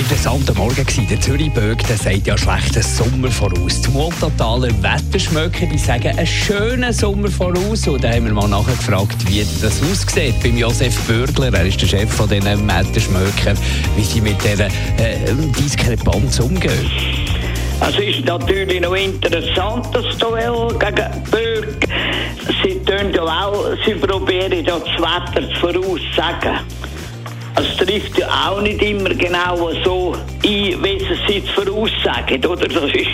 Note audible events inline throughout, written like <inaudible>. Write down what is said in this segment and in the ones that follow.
Interessanter Morgen gewesen. Der Zürich-Böck, sagt ja schlechten Sommer voraus. Die Multataler Wetterschmöcke, die sagen einen schönen Sommer voraus. Und da haben wir mal nachgefragt, wie das aussieht. Beim Josef Bürgler, er ist der Chef von diesen Wetterschmöckern, wie sie mit dieser äh, Diskrepanz umgehen. Es ist natürlich noch interessant, das Duell gegen Bürg. Sie ja auch, sie probieren das Wetter voraussagen. Es trifft ja auch nicht immer genau so ein, wie sie es jetzt voraussagen, oder? Das ist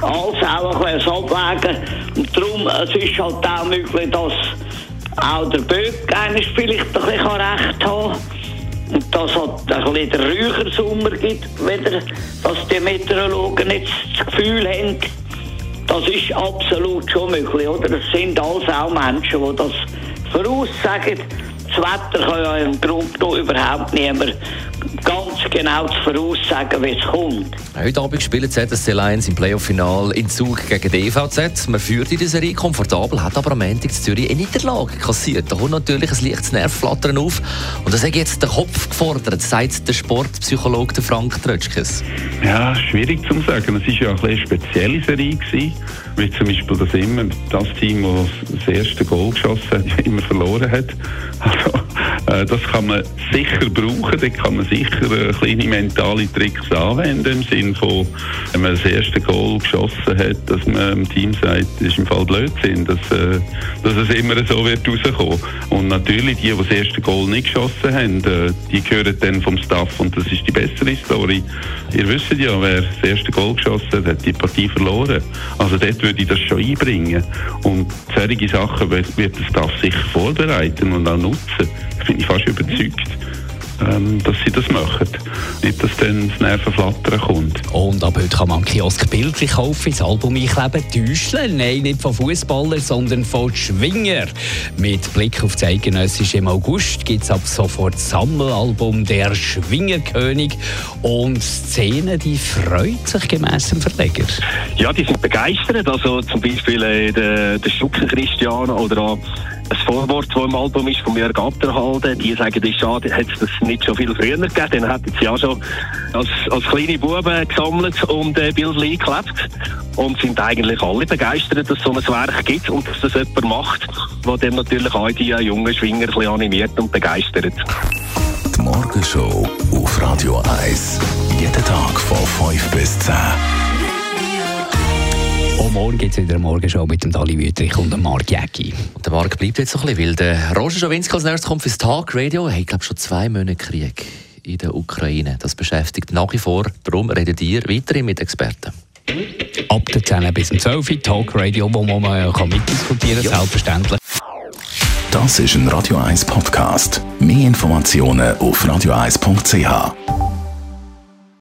alles auch ein bisschen Abwägen. Und darum, es ist halt auch möglich, dass auch der Böck eines vielleicht ein bisschen recht haben und dass es ein bisschen den ruhiger Sommer gibt, weder, dass die Meteorologen jetzt das Gefühl haben, das ist absolut schon möglich, oder? Es sind alles auch Menschen, die das voraussagen. Das Wetter kann ja im Grunde überhaupt niemand. Ganz genau zu voraussagen, wie es kommt. Heute Abend spielen ZSC Lions im Playoff-Final in Zug gegen die EVZ. Man führt in der Serie komfortabel, hat aber am Ende in Zürich eine Niederlage kassiert. Da kommt natürlich ein leichtes Nervflattern auf. Und das hat jetzt den Kopf gefordert, sagt der Sportpsychologe Frank Trötschkes. Ja, schwierig zu sagen. Es war ja eine spezielle Serie. Gewesen, wie zum Beispiel das immer das Team, das das erste Goal geschossen hat, <laughs> immer verloren hat. Also, das kann man sicher brauchen. Da kann man sicher äh, kleine mentale Tricks anwenden. Im Sinne von, wenn man das erste Goal geschossen hat, dass man dem Team sagt, das ist im Fall Blödsinn, dass, äh, dass es immer so wird rauskommen. Und natürlich, die, die das erste Goal nicht geschossen haben, äh, die gehören dann vom Staff und das ist die bessere Story. Ihr wisst ja, wer das erste Goal geschossen hat, hat die Partie verloren. Also dort würde ich das schon einbringen. Und solche Sachen wird der Staff sicher vorbereiten und auch nutzen. Bin ich fast überzeugt ähm, dass sie das machen. Nicht, dass dann das Nervenflattern kommt. Und ab heute kann man Kiosk bildlich kaufen, das Album einkleben, Täuscheln. Nein, nicht von Fußballern, sondern von Schwinger. Mit Blick auf das Eidgenössische im August gibt es ab sofort das Sammelalbum «Der Schwingerkönig». Und die Szene, die freut sich gemäss dem Verleger. Ja, die sind begeistert. Also zum Beispiel äh, der, der Stucker Christian oder auch ein Vorwort, das im Album ist, von Jörg Atterhalden. Die sagen, es schade, hätte es das nicht schon viel früher gegeben. Dann hätten sie ja schon als, als kleine Buben gesammelt und äh, Bilder eingeklebt. Und sind eigentlich alle begeistert, dass es so ein Werk gibt und dass das jemand macht, der dann natürlich auch die jungen Schwinger ein animiert und begeistert. Die Morgenshow auf Radio 1. Jeden Tag von 5 bis 10. Und morgen gibt es wieder eine Morgenshow mit dem Dali Wüterich und dem Marc Jäcki. Und der Marc bleibt jetzt so ein bisschen, weil der Roger Schawinski als nächstes kommt fürs Tag Radio. Er hat, glaube schon zwei Monate Krieg in der Ukraine. Das beschäftigt nach wie vor. Darum redet ihr weiterhin mit Experten. Ab der 10 bis zum 12 Uhr Talk Radio, wo man ja kann mitdiskutieren kann, selbstverständlich. Das ist ein Radio 1 Podcast. Mehr Informationen auf radio1.ch.